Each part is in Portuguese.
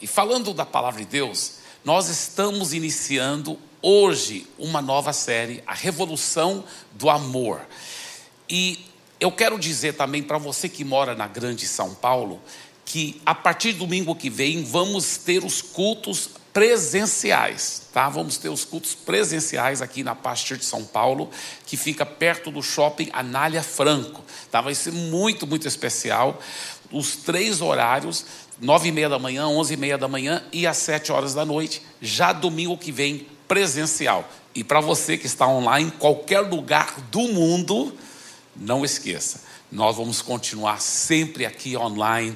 E falando da palavra de Deus, nós estamos iniciando hoje uma nova série, A Revolução do Amor. E eu quero dizer também para você que mora na Grande São Paulo, que a partir do domingo que vem vamos ter os cultos presenciais, tá? Vamos ter os cultos presenciais aqui na Pastor de São Paulo, que fica perto do shopping Anália Franco, tá? Vai ser muito, muito especial. Os três horários, nove e meia da manhã, onze e meia da manhã e às sete horas da noite, já domingo que vem, presencial. E para você que está online, em qualquer lugar do mundo, não esqueça, nós vamos continuar sempre aqui online,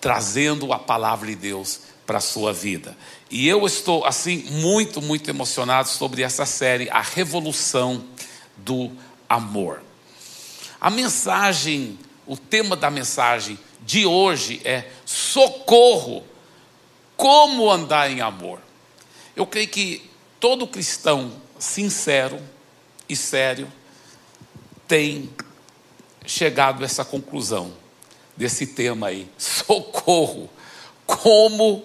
trazendo a palavra de Deus para a sua vida. E eu estou, assim, muito, muito emocionado sobre essa série, A Revolução do Amor. A mensagem, o tema da mensagem de hoje é socorro, como andar em amor. Eu creio que todo cristão sincero e sério tem chegado a essa conclusão desse tema aí, socorro, como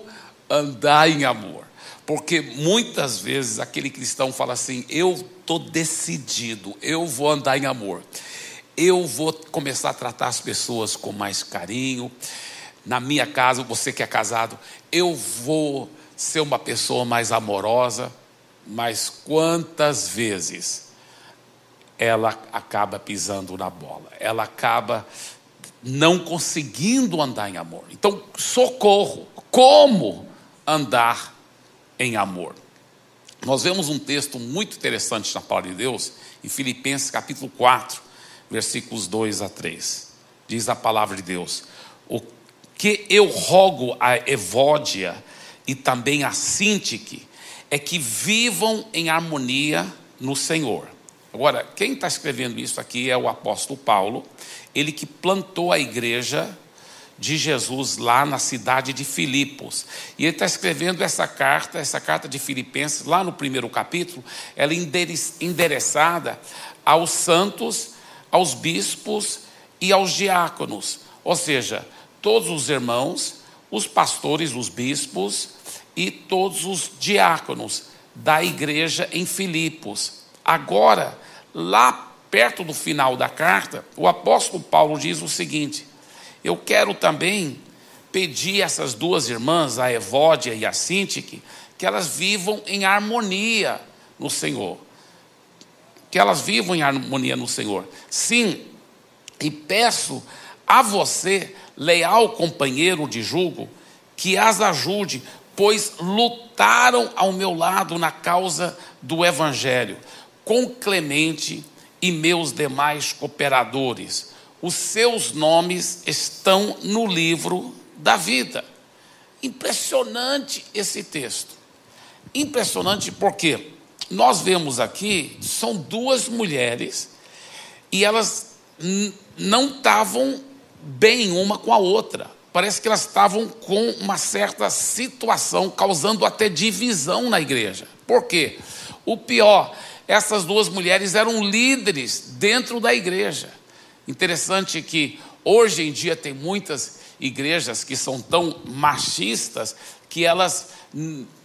andar em amor. Porque muitas vezes aquele cristão fala assim: eu estou decidido, eu vou andar em amor, eu vou começar a tratar as pessoas com mais carinho. Na minha casa, você que é casado, eu vou ser uma pessoa mais amorosa, mas quantas vezes ela acaba pisando na bola, ela acaba não conseguindo andar em amor. Então, socorro, como andar em amor? Nós vemos um texto muito interessante na palavra de Deus, em Filipenses capítulo 4, versículos 2 a 3. Diz a palavra de Deus: O que eu rogo a Evódia e também a Sintique é que vivam em harmonia no Senhor. Agora, quem está escrevendo isso aqui é o apóstolo Paulo, ele que plantou a igreja de Jesus lá na cidade de Filipos. E ele está escrevendo essa carta, essa carta de Filipenses, lá no primeiro capítulo, ela é endereçada aos santos, aos bispos e aos diáconos. Ou seja, todos os irmãos, os pastores, os bispos e todos os diáconos da igreja em Filipos. Agora, lá perto do final da carta, o apóstolo Paulo diz o seguinte: Eu quero também pedir a essas duas irmãs, a Evódia e a Sintique, que elas vivam em harmonia no Senhor. Que elas vivam em harmonia no Senhor. Sim, e peço a você, leal companheiro de julgo, que as ajude, pois lutaram ao meu lado na causa do Evangelho, com Clemente e meus demais cooperadores. Os seus nomes estão no livro da vida. Impressionante esse texto. Impressionante porque nós vemos aqui, são duas mulheres e elas não estavam bem uma com a outra. Parece que elas estavam com uma certa situação, causando até divisão na igreja. Por quê? O pior essas duas mulheres eram líderes dentro da igreja. Interessante que hoje em dia tem muitas igrejas que são tão machistas que elas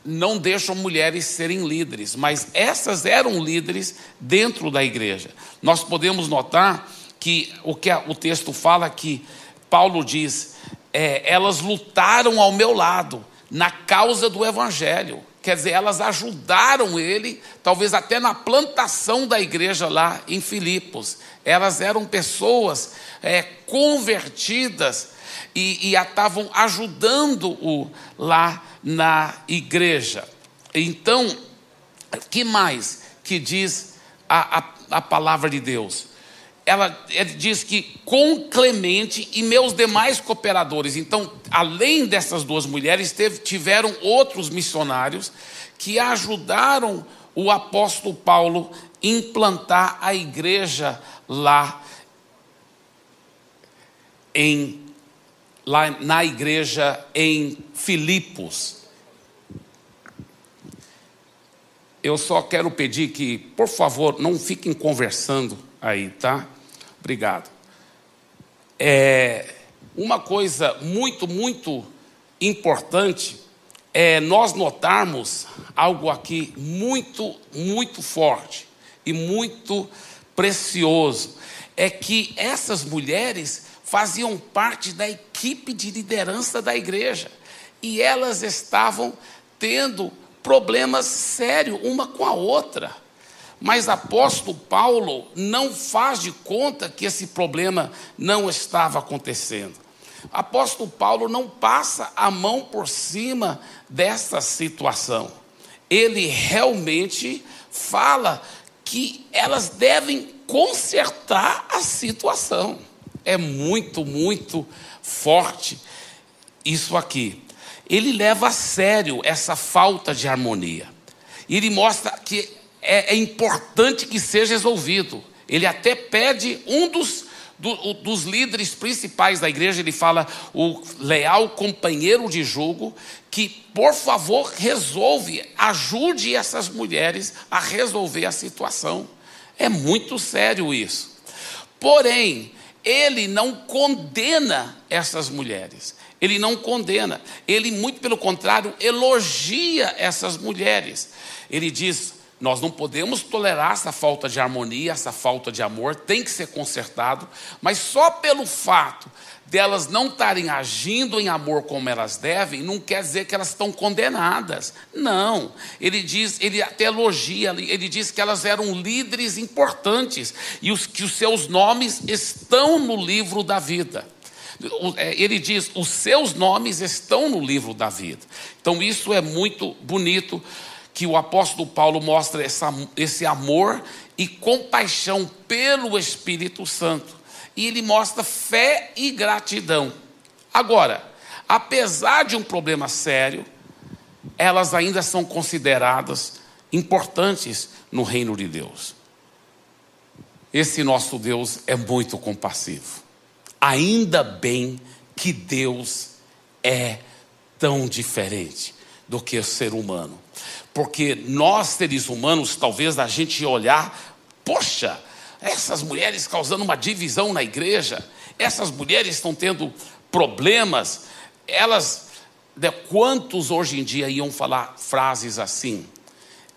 não deixam mulheres serem líderes, mas essas eram líderes dentro da igreja. Nós podemos notar que o que o texto fala que Paulo diz, é, elas lutaram ao meu lado na causa do evangelho. Quer dizer, elas ajudaram ele, talvez até na plantação da igreja lá em Filipos. Elas eram pessoas é, convertidas e, e estavam ajudando-o lá na igreja. Então, que mais que diz a, a, a palavra de Deus? ela, ela, diz que com Clemente e meus demais cooperadores. Então, além dessas duas mulheres, teve, tiveram outros missionários que ajudaram o apóstolo Paulo implantar a igreja lá em lá na igreja em Filipos. Eu só quero pedir que, por favor, não fiquem conversando aí, tá? Obrigado. É uma coisa muito, muito importante é nós notarmos algo aqui muito, muito forte e muito precioso. É que essas mulheres faziam parte da equipe de liderança da igreja e elas estavam tendo problemas sérios uma com a outra. Mas apóstolo Paulo não faz de conta que esse problema não estava acontecendo. Apóstolo Paulo não passa a mão por cima dessa situação. Ele realmente fala que elas devem consertar a situação. É muito, muito forte isso aqui. Ele leva a sério essa falta de harmonia. E ele mostra que é, é importante que seja resolvido. Ele até pede um dos, do, dos líderes principais da igreja, ele fala, o leal companheiro de jogo, que por favor resolve, ajude essas mulheres a resolver a situação. É muito sério isso. Porém, ele não condena essas mulheres. Ele não condena. Ele, muito pelo contrário, elogia essas mulheres. Ele diz: nós não podemos tolerar essa falta de harmonia, essa falta de amor, tem que ser consertado, mas só pelo fato delas não estarem agindo em amor como elas devem, não quer dizer que elas estão condenadas. Não. Ele diz, ele até elogia, ele diz que elas eram líderes importantes e os, que os seus nomes estão no livro da vida. É, ele diz: os seus nomes estão no livro da vida. Então, isso é muito bonito que o apóstolo Paulo mostra essa, esse amor e compaixão pelo Espírito Santo. E ele mostra fé e gratidão. Agora, apesar de um problema sério, elas ainda são consideradas importantes no reino de Deus. Esse nosso Deus é muito compassivo. Ainda bem que Deus é tão diferente do que o ser humano. Porque nós, seres humanos, talvez a gente olhar, poxa, essas mulheres causando uma divisão na igreja, essas mulheres estão tendo problemas, elas, de quantos hoje em dia iam falar frases assim?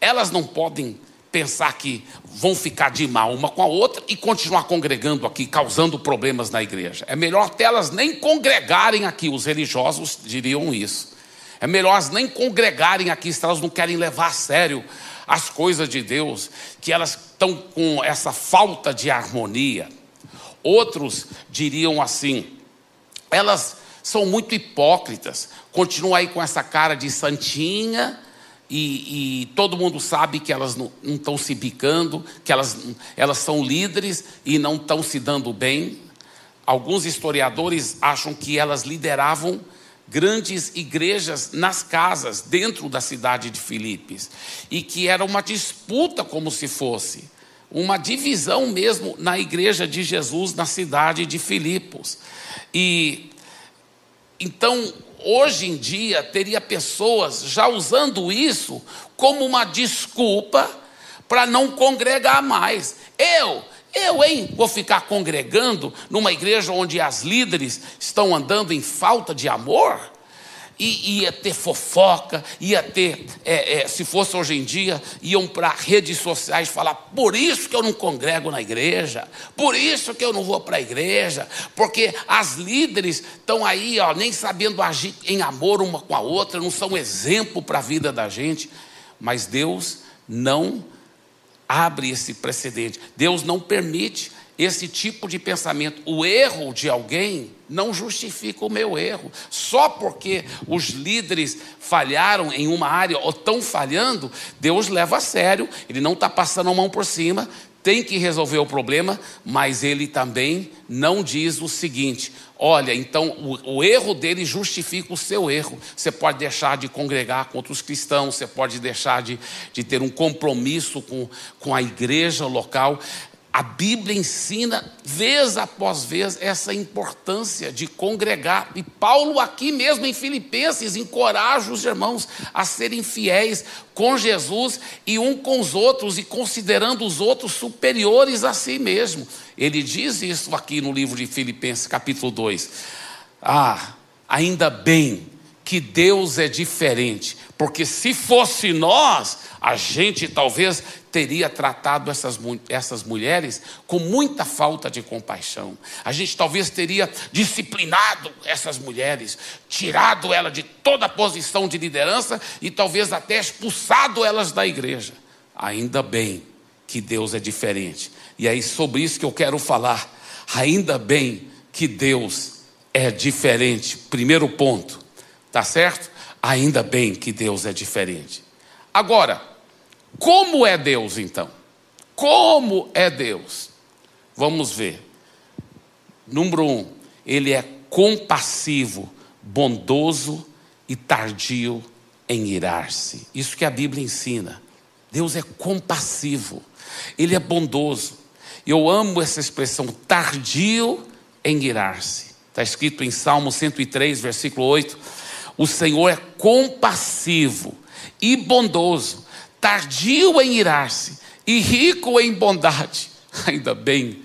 Elas não podem pensar que vão ficar de mal uma com a outra e continuar congregando aqui, causando problemas na igreja. É melhor até elas nem congregarem aqui, os religiosos diriam isso. É melhor elas nem congregarem aqui se elas não querem levar a sério as coisas de Deus, que elas estão com essa falta de harmonia. Outros diriam assim: elas são muito hipócritas, continuam aí com essa cara de santinha. E, e, todo mundo sabe que elas não, estão se bicando, que elas, elas são líderes e não estão se dando bem. Alguns historiadores acham que elas lideravam grandes igrejas nas casas dentro da cidade de Filipes e que era uma disputa como se fosse uma divisão mesmo na igreja de Jesus na cidade de Filipos. E então, hoje em dia teria pessoas já usando isso como uma desculpa para não congregar mais. Eu eu, hein, vou ficar congregando numa igreja onde as líderes estão andando em falta de amor? E ia ter fofoca, ia ter, é, é, se fosse hoje em dia, iam para redes sociais falar: por isso que eu não congrego na igreja, por isso que eu não vou para a igreja, porque as líderes estão aí, ó, nem sabendo agir em amor uma com a outra, não são exemplo para a vida da gente. Mas Deus não abre esse precedente. Deus não permite esse tipo de pensamento. O erro de alguém não justifica o meu erro. Só porque os líderes falharam em uma área ou estão falhando, Deus leva a sério, Ele não está passando a mão por cima, tem que resolver o problema, mas ele também não diz o seguinte: olha, então o, o, erro dele justifica o seu erro. Você pode deixar de congregar com outros cristãos, você pode deixar de, de ter um compromisso com, com a igreja local. A Bíblia ensina, vez após vez, essa importância de congregar. E Paulo, aqui mesmo em Filipenses, encoraja os irmãos a serem fiéis com Jesus e um com os outros, e considerando os outros superiores a si mesmo. Ele diz isso aqui no livro de Filipenses, capítulo 2. Ah, ainda bem que Deus é diferente, porque se fosse nós, a gente talvez teria tratado essas, essas mulheres com muita falta de compaixão. A gente talvez teria disciplinado essas mulheres, tirado elas de toda a posição de liderança e talvez até expulsado elas da igreja. Ainda bem que Deus é diferente. E é sobre isso que eu quero falar. Ainda bem que Deus é diferente. Primeiro ponto, tá certo? Ainda bem que Deus é diferente. Agora, como é Deus então? Como é Deus? Vamos ver. Número um, ele é compassivo, bondoso e tardio em irar-se. Isso que a Bíblia ensina. Deus é compassivo, ele é bondoso. Eu amo essa expressão, tardio em irar-se. Está escrito em Salmo 103, versículo 8: O Senhor é compassivo e bondoso, tardio em irar-se e rico em bondade. Ainda bem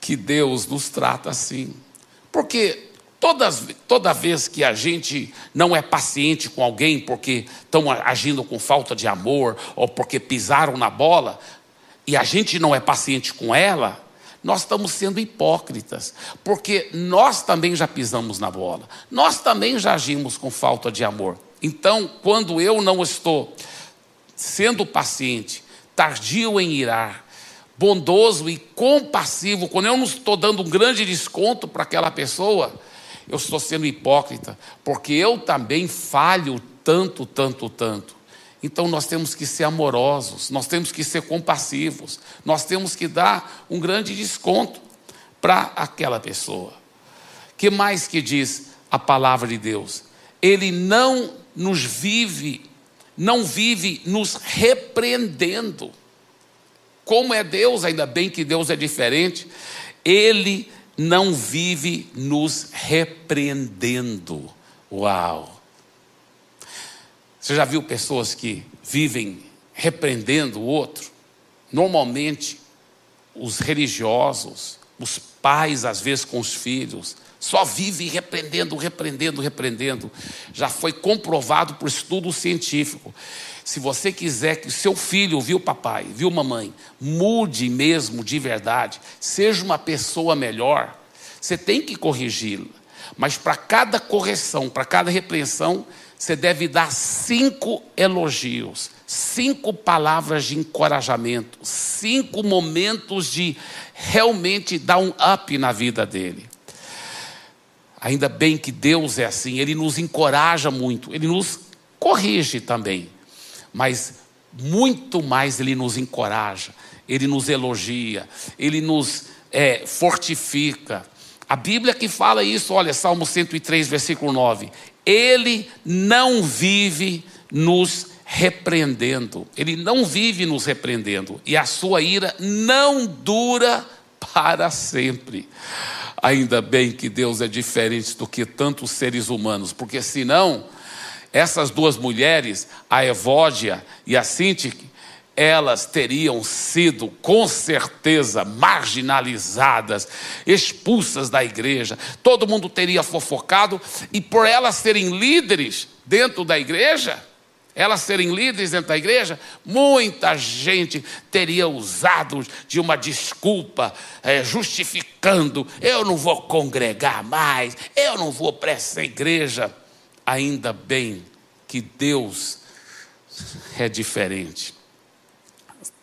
que Deus nos trata assim, porque todas, toda vez que a gente não é paciente com alguém porque estão agindo com falta de amor ou porque pisaram na bola, e a gente não é paciente com ela, nós estamos sendo hipócritas, porque nós também já pisamos na bola, nós também já agimos com falta de amor. Então, quando eu não estou sendo paciente, tardio em irar, bondoso e compassivo, quando eu não estou dando um grande desconto para aquela pessoa, eu estou sendo hipócrita, porque eu também falho tanto, tanto, tanto. Então nós temos que ser amorosos, nós temos que ser compassivos, nós temos que dar um grande desconto para aquela pessoa. Que mais que diz a palavra de Deus? Ele não nos vive não vive nos repreendendo. Como é Deus, ainda bem que Deus é diferente, Ele não vive nos repreendendo. Uau! Você já viu pessoas que vivem repreendendo o outro? Normalmente, os religiosos, os pais, às vezes com os filhos, só vive repreendendo, repreendendo, repreendendo. Já foi comprovado por estudo científico. Se você quiser que seu filho, viu papai, viu mamãe, mude mesmo de verdade, seja uma pessoa melhor, você tem que corrigi-la. Mas para cada correção, para cada repreensão, você deve dar cinco elogios, cinco palavras de encorajamento, cinco momentos de realmente dar um up na vida dele. Ainda bem que Deus é assim, Ele nos encoraja muito, Ele nos corrige também, mas muito mais Ele nos encoraja, Ele nos elogia, Ele nos é, fortifica. A Bíblia que fala isso, olha, Salmo 103, versículo 9: Ele não vive nos repreendendo, Ele não vive nos repreendendo, e a sua ira não dura para sempre. Ainda bem que Deus é diferente do que tantos seres humanos, porque senão, essas duas mulheres, a Evódia e a Sintique, elas teriam sido com certeza marginalizadas, expulsas da igreja, todo mundo teria fofocado, e por elas serem líderes dentro da igreja, elas serem líderes dentro da igreja, muita gente teria usado de uma desculpa, é, justificando: eu não vou congregar mais, eu não vou para essa igreja. Ainda bem que Deus é diferente.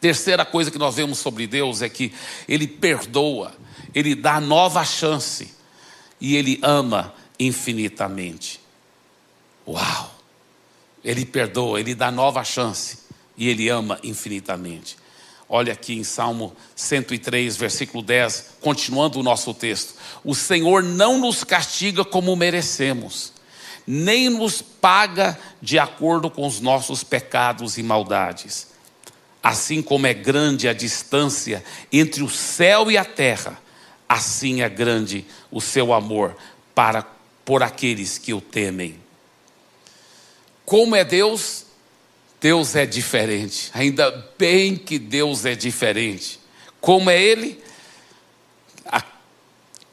Terceira coisa que nós vemos sobre Deus é que Ele perdoa, Ele dá nova chance e Ele ama infinitamente. Uau! Ele perdoa, ele dá nova chance e ele ama infinitamente. Olha aqui em Salmo 103, versículo 10, continuando o nosso texto: O Senhor não nos castiga como merecemos, nem nos paga de acordo com os nossos pecados e maldades. Assim como é grande a distância entre o céu e a terra, assim é grande o seu amor para por aqueles que o temem. Como é Deus? Deus é diferente. Ainda bem que Deus é diferente. Como é Ele? A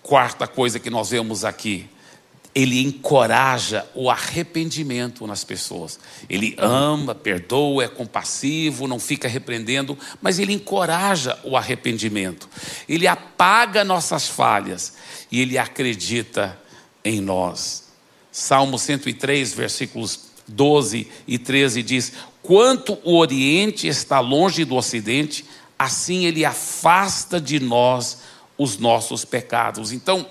quarta coisa que nós vemos aqui. Ele encoraja o arrependimento nas pessoas. Ele ama, perdoa, é compassivo, não fica repreendendo, mas ele encoraja o arrependimento. Ele apaga nossas falhas e ele acredita em nós. Salmo 103, versículos 12 e 13 diz: Quanto o Oriente está longe do Ocidente, assim ele afasta de nós os nossos pecados. Então,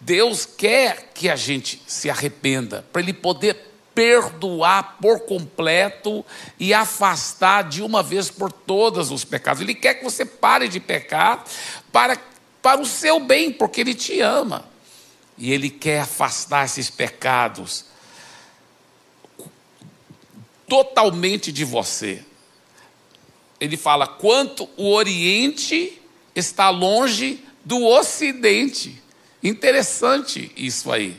Deus quer que a gente se arrependa, para Ele poder perdoar por completo e afastar de uma vez por todas os pecados. Ele quer que você pare de pecar para, para o seu bem, porque Ele te ama. E Ele quer afastar esses pecados totalmente de você. Ele fala: quanto o Oriente está longe do Ocidente. Interessante isso aí.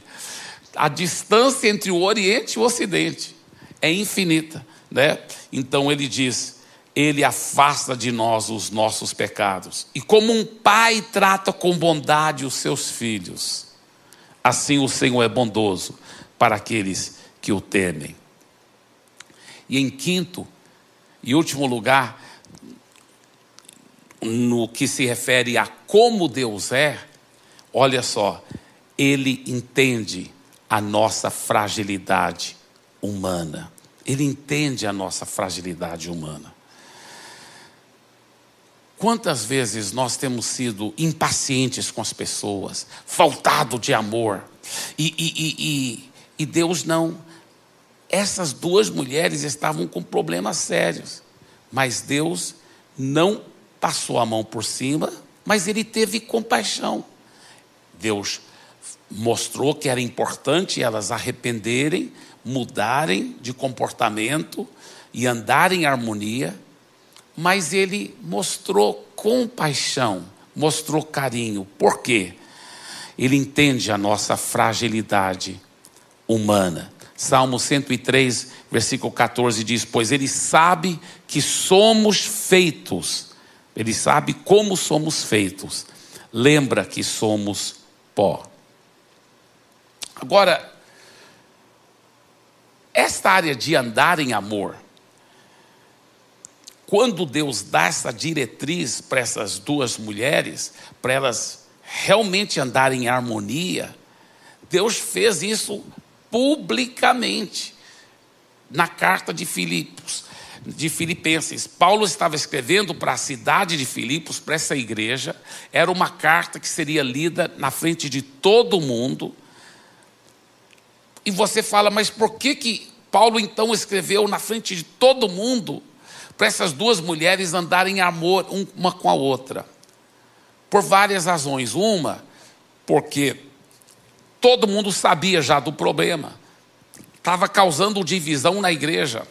A distância entre o Oriente e o Ocidente é infinita, né? Então ele diz: ele afasta de nós os nossos pecados. E como um pai trata com bondade os seus filhos, assim o Senhor é bondoso para aqueles que o temem. E em quinto e último lugar, no que se refere a como Deus é, olha só, ele entende a nossa fragilidade humana. Ele entende a nossa fragilidade humana. Quantas vezes nós temos sido impacientes com as pessoas, faltado de amor, e, e, e, e Deus não. Essas duas mulheres estavam com problemas sérios, mas Deus não passou a mão por cima, mas ele teve compaixão. Deus mostrou que era importante elas arrependerem, mudarem de comportamento e andarem em harmonia, mas ele mostrou compaixão, mostrou carinho. Por quê? Ele entende a nossa fragilidade humana. Salmo 103, versículo 14 diz: Pois ele sabe que somos feitos, ele sabe como somos feitos, lembra que somos pó. Agora, esta área de andar em amor, quando Deus dá essa diretriz para essas duas mulheres, para elas realmente andarem em harmonia, Deus fez isso publicamente na carta de Filipos, de Filipenses. Paulo estava escrevendo para a cidade de Filipos, para essa igreja. Era uma carta que seria lida na frente de todo mundo. E você fala, mas por que que Paulo então escreveu na frente de todo mundo para essas duas mulheres andarem em amor uma com a outra? Por várias razões. Uma, porque todo mundo sabia já do problema. Estava causando divisão na igreja.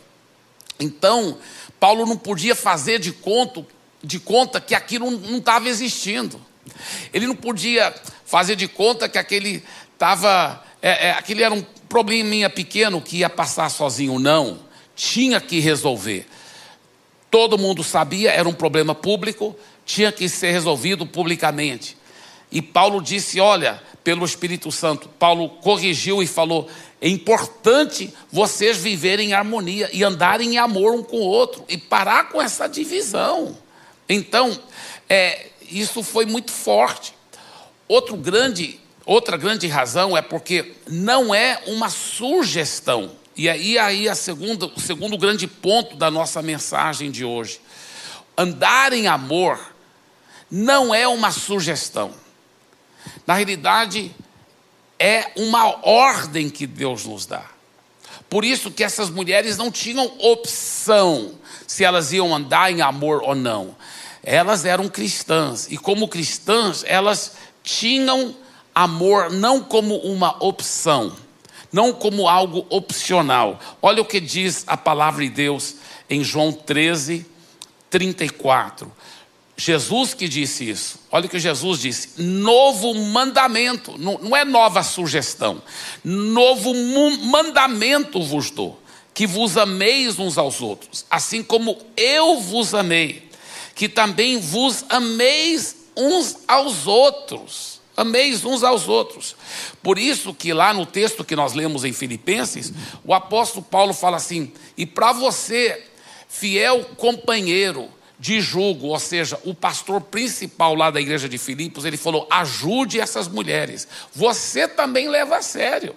Então, Paulo não podia fazer de, conto, de conta que aquilo não estava existindo. Ele não podia fazer de conta que aquele estava. É, é, aquele era um probleminha pequeno que ia passar sozinho. Não. Tinha que resolver. Todo mundo sabia, era um problema público, tinha que ser resolvido publicamente. E Paulo disse: Olha, pelo Espírito Santo, Paulo corrigiu e falou: é importante vocês viverem em harmonia e andarem em amor um com o outro e parar com essa divisão. Então, é, isso foi muito forte. Outro grande, outra grande razão é porque não é uma sugestão. E aí, aí a segunda, o segundo grande ponto da nossa mensagem de hoje. Andar em amor não é uma sugestão. Na realidade, é uma ordem que Deus nos dá. Por isso que essas mulheres não tinham opção se elas iam andar em amor ou não. Elas eram cristãs e como cristãs, elas tinham amor não como uma opção, não como algo opcional. Olha o que diz a palavra de Deus em João 13, 34. Jesus que disse isso. Olha o que Jesus disse: novo mandamento, não, não é nova sugestão, novo mandamento vos dou, que vos ameis uns aos outros, assim como eu vos amei, que também vos ameis uns aos outros. Ameis uns aos outros. Por isso que lá no texto que nós lemos em Filipenses, o apóstolo Paulo fala assim: "E para você, fiel companheiro de julgo, ou seja, o pastor principal lá da igreja de Filipos, ele falou: "Ajude essas mulheres. Você também leva a sério".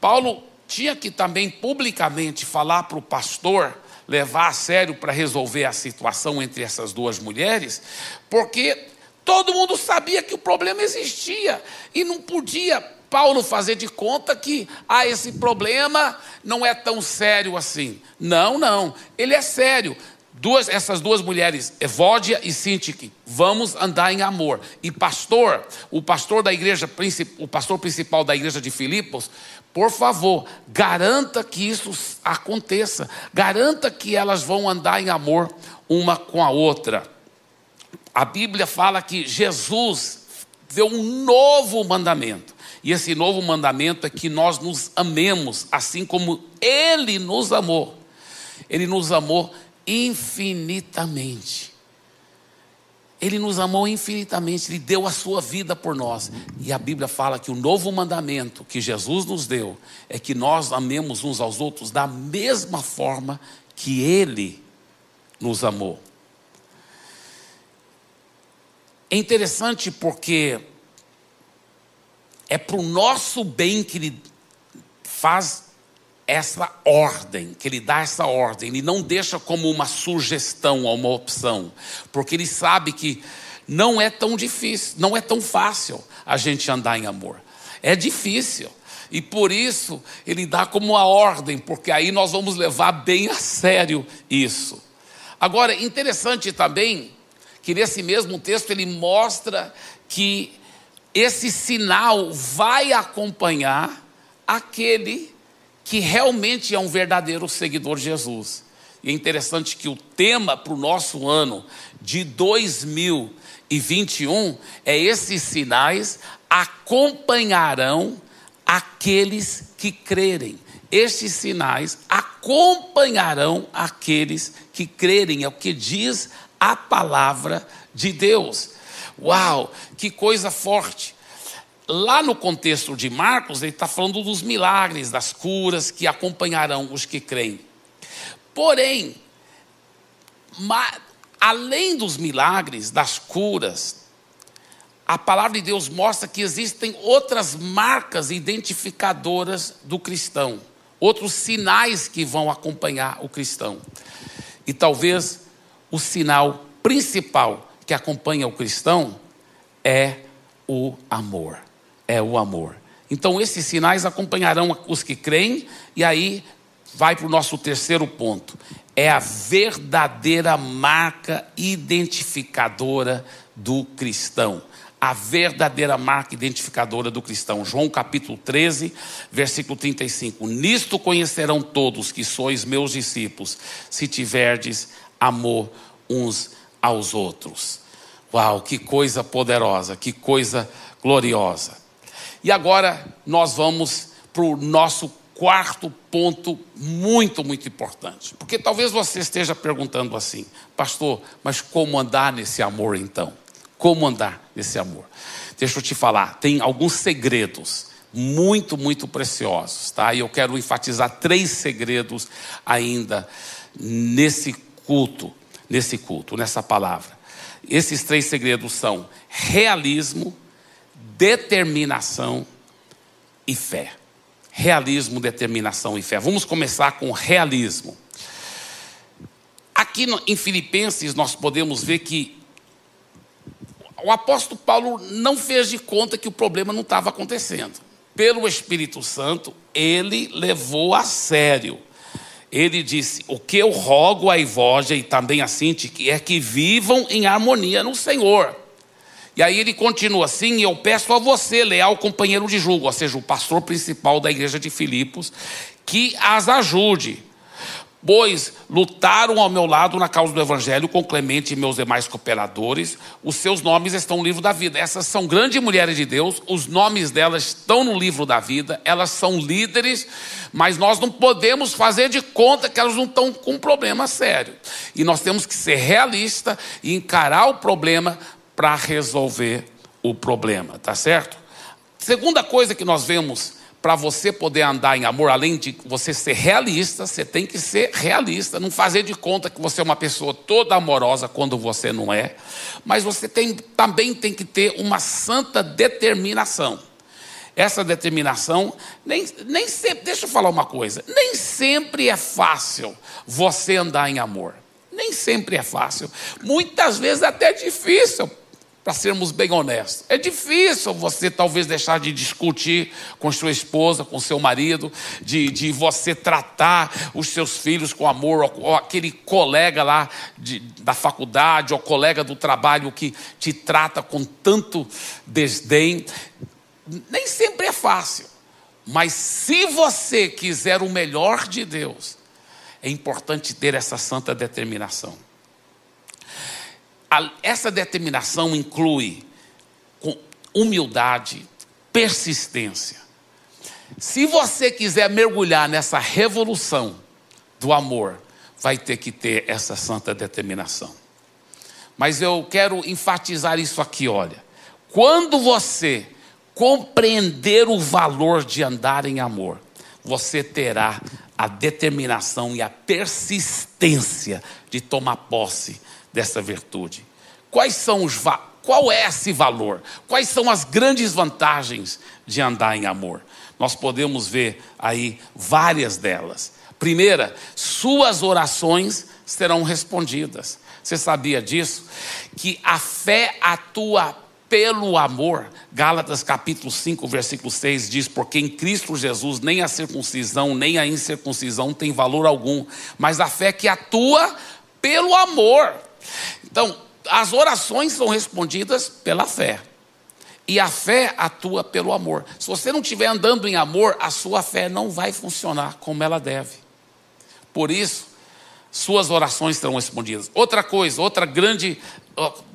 Paulo tinha que também publicamente falar para o pastor levar a sério para resolver a situação entre essas duas mulheres, porque Todo mundo sabia que o problema existia e não podia Paulo fazer de conta que ah, esse problema não é tão sério assim. Não, não, ele é sério. Duas, essas duas mulheres, Evódia e Sintique, vamos andar em amor. E pastor, o pastor da igreja, o pastor principal da igreja de Filipos, por favor, garanta que isso aconteça. Garanta que elas vão andar em amor uma com a outra a Bíblia fala que Jesus deu um novo mandamento. E esse novo mandamento é que nós nos amemos, assim como Ele nos amou. Ele nos amou infinitamente. Ele nos amou infinitamente, Ele deu a sua vida por nós. E a Bíblia fala que o novo mandamento que Jesus nos deu é que nós amemos uns aos outros da mesma forma que Ele nos amou. É interessante porque é para o nosso bem que ele faz essa ordem, que ele dá essa ordem, ele não deixa como uma sugestão ou uma opção, porque ele sabe que não é tão difícil, não é tão fácil a gente andar em amor. É difícil. E por isso ele dá como uma ordem, porque aí nós vamos levar bem a sério isso. Agora, interessante também que nesse mesmo texto ele mostra que esse sinal vai acompanhar aquele que realmente é um verdadeiro seguidor de Jesus. E é interessante que o tema para o nosso ano de 2021 é esses sinais acompanharão aqueles que crerem. Estes sinais acompanharão aqueles que crerem, é o que diz a palavra de Deus. Uau, que coisa forte! Lá no contexto de Marcos, ele está falando dos milagres, das curas que acompanharão os que creem. Porém, além dos milagres, das curas, a palavra de Deus mostra que existem outras marcas identificadoras do cristão, outros sinais que vão acompanhar o cristão. E talvez o sinal principal que acompanha o cristão é o amor. É o amor. Então, esses sinais acompanharão os que creem, e aí vai para o nosso terceiro ponto: é a verdadeira marca identificadora do cristão. A verdadeira marca identificadora do cristão. João capítulo 13, versículo 35. Nisto conhecerão todos que sois meus discípulos, se tiverdes amor uns aos outros. Uau, que coisa poderosa, que coisa gloriosa. E agora nós vamos para o nosso quarto ponto muito, muito importante. Porque talvez você esteja perguntando assim, pastor, mas como andar nesse amor então? Como andar nesse amor? Deixa eu te falar, tem alguns segredos muito, muito preciosos, tá? E eu quero enfatizar três segredos ainda nesse culto nesse culto, nessa palavra. Esses três segredos são realismo, determinação e fé. Realismo, determinação e fé. Vamos começar com realismo. Aqui em Filipenses nós podemos ver que o apóstolo Paulo não fez de conta que o problema não estava acontecendo. Pelo Espírito Santo, ele levou a sério ele disse: O que eu rogo a Ivógia e também a Sinti é que vivam em harmonia no Senhor. E aí ele continua assim: Eu peço a você, leal companheiro de julgo, ou seja, o pastor principal da igreja de Filipos, que as ajude pois lutaram ao meu lado na causa do Evangelho com Clemente e meus demais cooperadores. Os seus nomes estão no livro da vida. Essas são grandes mulheres de Deus, os nomes delas estão no livro da vida, elas são líderes, mas nós não podemos fazer de conta que elas não estão com um problema sério. E nós temos que ser realistas e encarar o problema para resolver o problema, tá certo? Segunda coisa que nós vemos para você poder andar em amor, além de você ser realista, você tem que ser realista, não fazer de conta que você é uma pessoa toda amorosa quando você não é, mas você tem, também tem que ter uma santa determinação. Essa determinação, nem, nem sempre, deixa eu falar uma coisa, nem sempre é fácil você andar em amor. Nem sempre é fácil. Muitas vezes até é difícil para sermos bem honestos. É difícil você talvez deixar de discutir com sua esposa, com seu marido, de, de você tratar os seus filhos com amor, ou, ou aquele colega lá de, da faculdade, ou colega do trabalho que te trata com tanto desdém. Nem sempre é fácil, mas se você quiser o melhor de Deus, é importante ter essa santa determinação essa determinação inclui humildade, persistência. Se você quiser mergulhar nessa revolução do amor, vai ter que ter essa santa determinação. Mas eu quero enfatizar isso aqui, olha. Quando você compreender o valor de andar em amor, você terá a determinação e a persistência de tomar posse dessa virtude. Quais são os qual é esse valor? Quais são as grandes vantagens de andar em amor? Nós podemos ver aí várias delas. Primeira, suas orações serão respondidas. Você sabia disso? Que a fé atua pelo amor. Gálatas capítulo 5, versículo 6 diz: Porque em Cristo Jesus nem a circuncisão nem a incircuncisão tem valor algum, mas a fé que atua pelo amor. Então, as orações são respondidas pela fé. E a fé atua pelo amor. Se você não estiver andando em amor, a sua fé não vai funcionar como ela deve. Por isso, suas orações serão respondidas. Outra coisa, outra grande,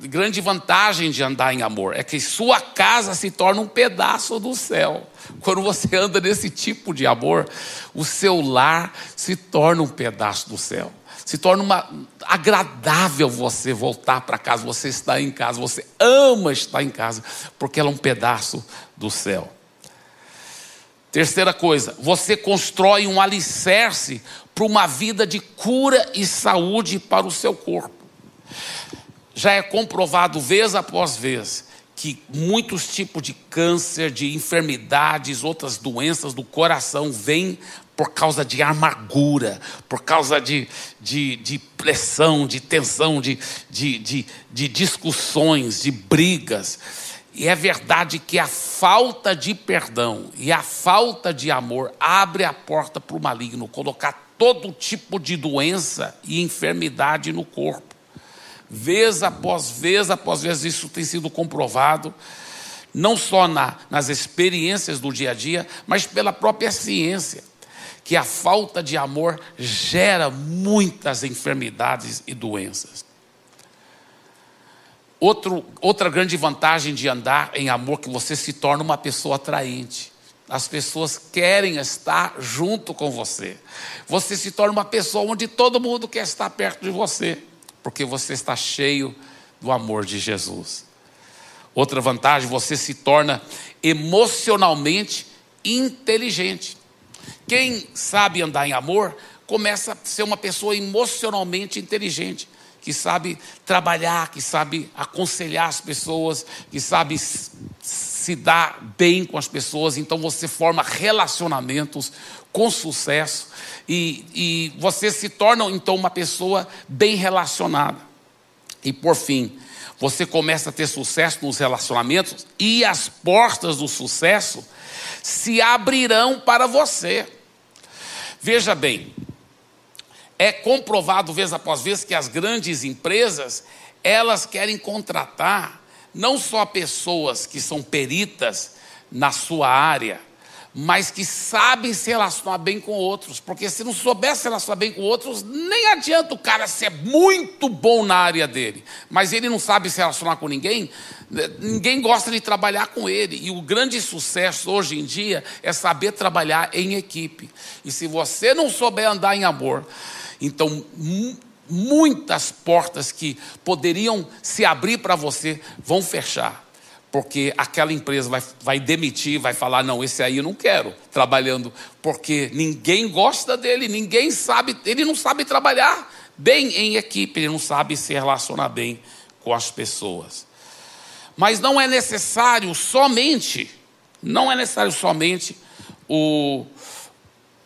grande vantagem de andar em amor é que sua casa se torna um pedaço do céu. Quando você anda nesse tipo de amor, o seu lar se torna um pedaço do céu se torna uma, agradável você voltar para casa, você está em casa, você ama estar em casa, porque ela é um pedaço do céu. Terceira coisa, você constrói um alicerce para uma vida de cura e saúde para o seu corpo. Já é comprovado vez após vez que muitos tipos de câncer, de enfermidades, outras doenças do coração vêm por causa de amargura, por causa de, de, de pressão, de tensão, de, de, de, de discussões, de brigas. E é verdade que a falta de perdão e a falta de amor abre a porta para o maligno colocar todo tipo de doença e enfermidade no corpo. Vez após vez após vez, isso tem sido comprovado, não só na, nas experiências do dia a dia, mas pela própria ciência que a falta de amor gera muitas enfermidades e doenças. Outro, outra grande vantagem de andar em amor que você se torna uma pessoa atraente. As pessoas querem estar junto com você. Você se torna uma pessoa onde todo mundo quer estar perto de você, porque você está cheio do amor de Jesus. Outra vantagem, você se torna emocionalmente inteligente. Quem sabe andar em amor começa a ser uma pessoa emocionalmente inteligente, que sabe trabalhar, que sabe aconselhar as pessoas, que sabe se dar bem com as pessoas. Então você forma relacionamentos com sucesso e, e você se torna então uma pessoa bem relacionada. E por fim, você começa a ter sucesso nos relacionamentos e as portas do sucesso se abrirão para você. Veja bem, é comprovado vez após vez que as grandes empresas, elas querem contratar não só pessoas que são peritas na sua área, mas que sabem se relacionar bem com outros, porque se não souber se relacionar bem com outros, nem adianta o cara ser muito bom na área dele, mas ele não sabe se relacionar com ninguém, ninguém gosta de trabalhar com ele. E o grande sucesso hoje em dia é saber trabalhar em equipe. E se você não souber andar em amor, então muitas portas que poderiam se abrir para você vão fechar porque aquela empresa vai, vai demitir, vai falar: não, esse aí eu não quero trabalhando, porque ninguém gosta dele, ninguém sabe, ele não sabe trabalhar bem em equipe, ele não sabe se relacionar bem com as pessoas. Mas não é necessário somente, não é necessário somente o,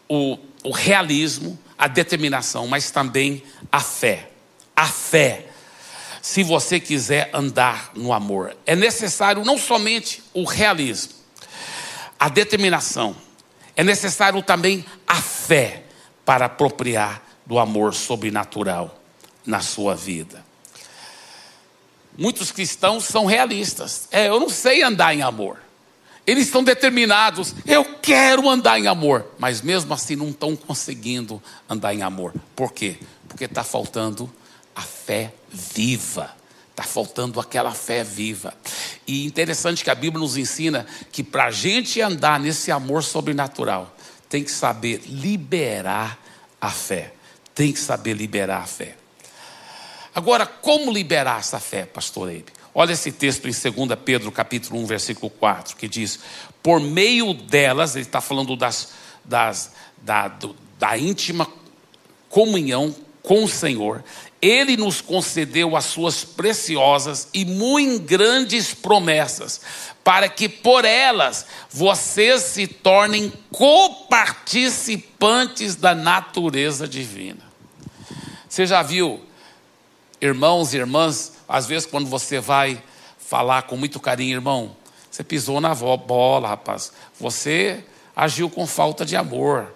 o, o realismo, a determinação, mas também a fé. A fé se você quiser andar no amor. É necessário não somente o realismo, a determinação, é necessário também a fé para apropriar do amor sobrenatural na sua vida. Muitos cristãos são realistas. É, eu não sei andar em amor. Eles estão determinados, eu quero andar em amor, mas mesmo assim não estão conseguindo andar em amor. Por quê? Porque está faltando a fé viva. Está faltando aquela fé viva. E interessante que a Bíblia nos ensina que para a gente andar nesse amor sobrenatural, tem que saber liberar a fé. Tem que saber liberar a fé. Agora, como liberar essa fé, pastor Eibe? Olha esse texto em 2 Pedro, capítulo 1, versículo 4, que diz: Por meio delas, ele está falando das, das, da, do, da íntima comunhão com o Senhor, ele nos concedeu as suas preciosas e muito grandes promessas, para que por elas vocês se tornem coparticipantes da natureza divina. Você já viu, irmãos e irmãs, às vezes quando você vai falar com muito carinho, irmão, você pisou na bola, rapaz, você agiu com falta de amor,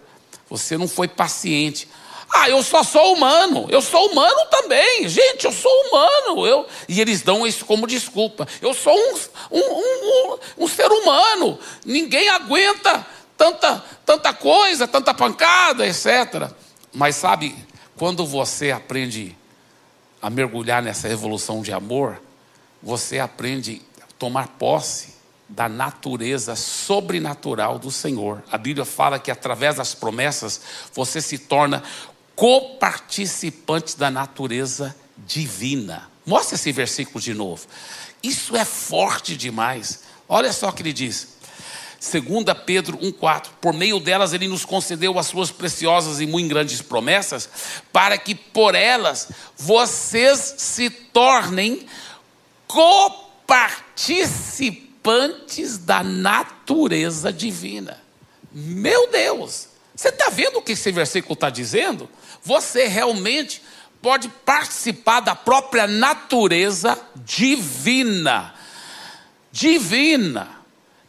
você não foi paciente. Ah, eu só sou humano, eu sou humano também, gente, eu sou humano. Eu... E eles dão isso como desculpa. Eu sou um, um, um, um ser humano, ninguém aguenta tanta, tanta coisa, tanta pancada, etc. Mas sabe, quando você aprende a mergulhar nessa revolução de amor, você aprende a tomar posse da natureza sobrenatural do Senhor. A Bíblia fala que através das promessas você se torna coparticipantes da natureza divina. Mostra esse versículo de novo. Isso é forte demais. Olha só o que ele diz. 2 Pedro 1,4: Por meio delas ele nos concedeu as suas preciosas e muito grandes promessas, para que por elas vocês se tornem coparticipantes da natureza divina. Meu Deus! Você está vendo o que esse versículo está dizendo? você realmente pode participar da própria natureza divina. Divina.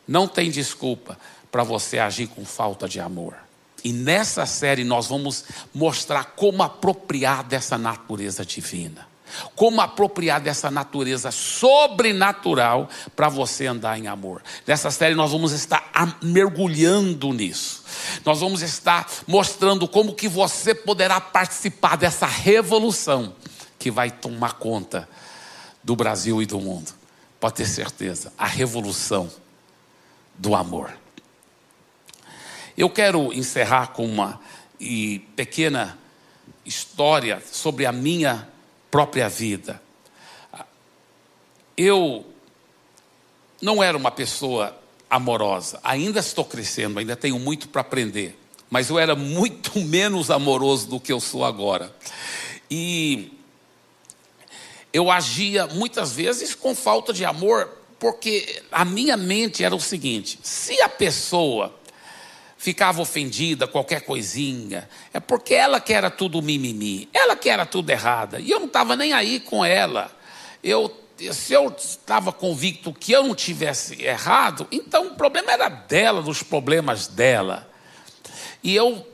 Não tem desculpa para você agir com falta de amor. E nessa série nós vamos mostrar como apropriar dessa natureza divina. Como apropriar dessa natureza sobrenatural para você andar em amor. Nessa série nós vamos estar mergulhando nisso. Nós vamos estar mostrando como que você poderá participar dessa revolução que vai tomar conta do Brasil e do mundo. Pode ter certeza, a revolução do amor. Eu quero encerrar com uma pequena história sobre a minha própria vida. Eu não era uma pessoa amorosa, ainda estou crescendo, ainda tenho muito para aprender, mas eu era muito menos amoroso do que eu sou agora. E eu agia muitas vezes com falta de amor, porque a minha mente era o seguinte: se a pessoa ficava ofendida, qualquer coisinha, é porque ela que era tudo mimimi, ela que era tudo errada, e eu não estava nem aí com ela. Eu, se eu estava convicto que eu não tivesse errado, então o problema era dela, dos problemas dela. E eu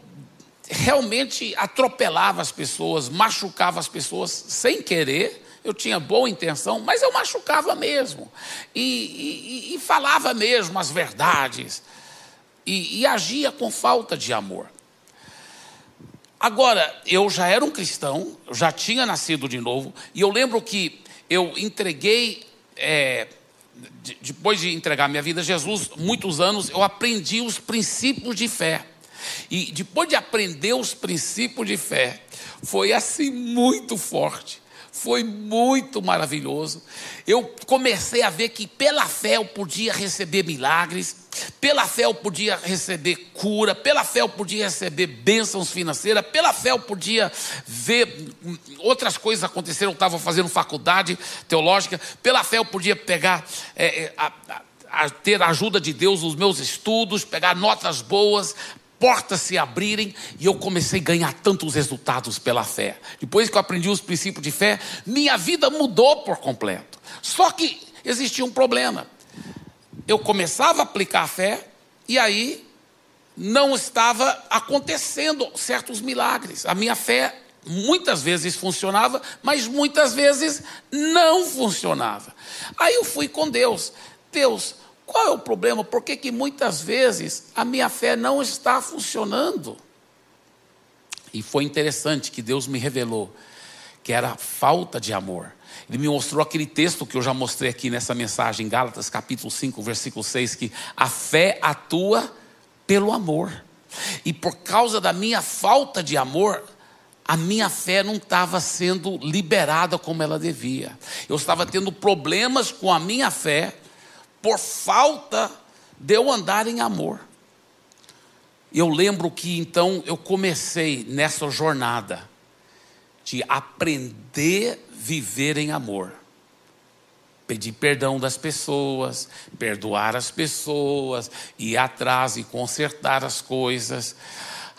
realmente atropelava as pessoas, machucava as pessoas sem querer. Eu tinha boa intenção, mas eu machucava mesmo. E, e, e falava mesmo as verdades e, e agia com falta de amor. Agora, eu já era um cristão, já tinha nascido de novo, e eu lembro que eu entreguei, é, depois de entregar minha vida a Jesus, muitos anos, eu aprendi os princípios de fé. E depois de aprender os princípios de fé, foi assim muito forte. Foi muito maravilhoso. Eu comecei a ver que pela fé eu podia receber milagres, pela fé eu podia receber cura, pela fé eu podia receber bênçãos financeiras, pela fé eu podia ver outras coisas aconteceram. Eu estava fazendo faculdade teológica, pela fé eu podia pegar, é, a, a, a ter a ajuda de Deus nos meus estudos, pegar notas boas, portas se abrirem e eu comecei a ganhar tantos resultados pela fé. Depois que eu aprendi os princípios de fé, minha vida mudou por completo. Só que existia um problema. Eu começava a aplicar a fé e aí não estava acontecendo certos milagres. A minha fé muitas vezes funcionava, mas muitas vezes não funcionava. Aí eu fui com Deus. Deus, qual é o problema? Por que, que muitas vezes a minha fé não está funcionando? E foi interessante que Deus me revelou que era falta de amor. Ele me mostrou aquele texto que eu já mostrei aqui nessa mensagem, Gálatas capítulo 5, versículo 6, que a fé atua pelo amor. E por causa da minha falta de amor, a minha fé não estava sendo liberada como ela devia. Eu estava tendo problemas com a minha fé por falta de eu andar em amor. Eu lembro que então eu comecei nessa jornada de aprender a viver em amor. Pedir perdão das pessoas, perdoar as pessoas, ir atrás e consertar as coisas.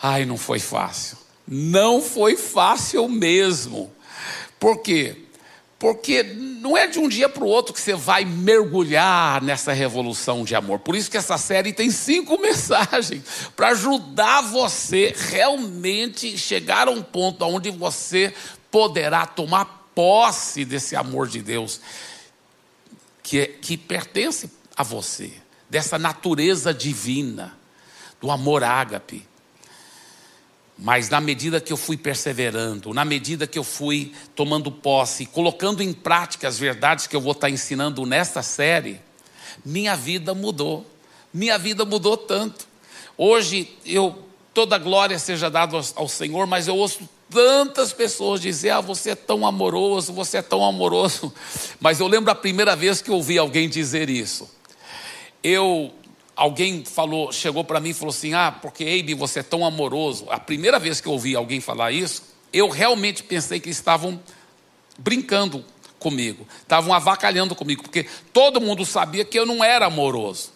Ai, não foi fácil. Não foi fácil mesmo. Por quê? Porque não é de um dia para o outro que você vai mergulhar nessa revolução de amor. Por isso que essa série tem cinco mensagens para ajudar você realmente chegar a um ponto onde você poderá tomar posse desse amor de Deus que, que pertence a você, dessa natureza divina, do amor ágape. Mas na medida que eu fui perseverando, na medida que eu fui tomando posse, colocando em prática as verdades que eu vou estar ensinando nesta série, minha vida mudou. Minha vida mudou tanto. Hoje eu toda glória seja dada ao Senhor, mas eu ouço tantas pessoas dizer: "Ah, você é tão amoroso, você é tão amoroso". Mas eu lembro a primeira vez que eu ouvi alguém dizer isso. Eu alguém falou, chegou para mim e falou assim: Ah, porque Abe, você é tão amoroso. A primeira vez que eu ouvi alguém falar isso, eu realmente pensei que estavam brincando comigo, estavam avacalhando comigo, porque todo mundo sabia que eu não era amoroso.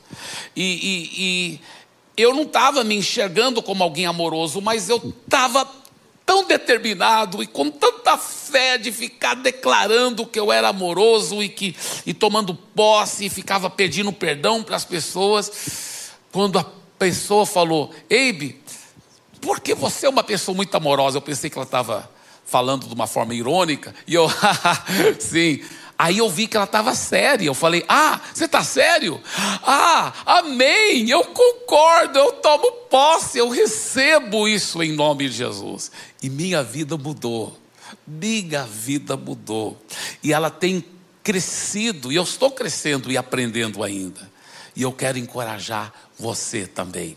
E, e, e eu não estava me enxergando como alguém amoroso, mas eu estava tão determinado e com tanta fé de ficar declarando que eu era amoroso e que e tomando posse e ficava pedindo perdão para as pessoas. Quando a pessoa falou: "Eibe, porque você é uma pessoa muito amorosa?" Eu pensei que ela estava falando de uma forma irônica e eu, sim, Aí eu vi que ela estava séria. Eu falei: Ah, você está sério? Ah, amém. Eu concordo, eu tomo posse, eu recebo isso em nome de Jesus. E minha vida mudou. Minha vida mudou. E ela tem crescido, e eu estou crescendo e aprendendo ainda. E eu quero encorajar você também.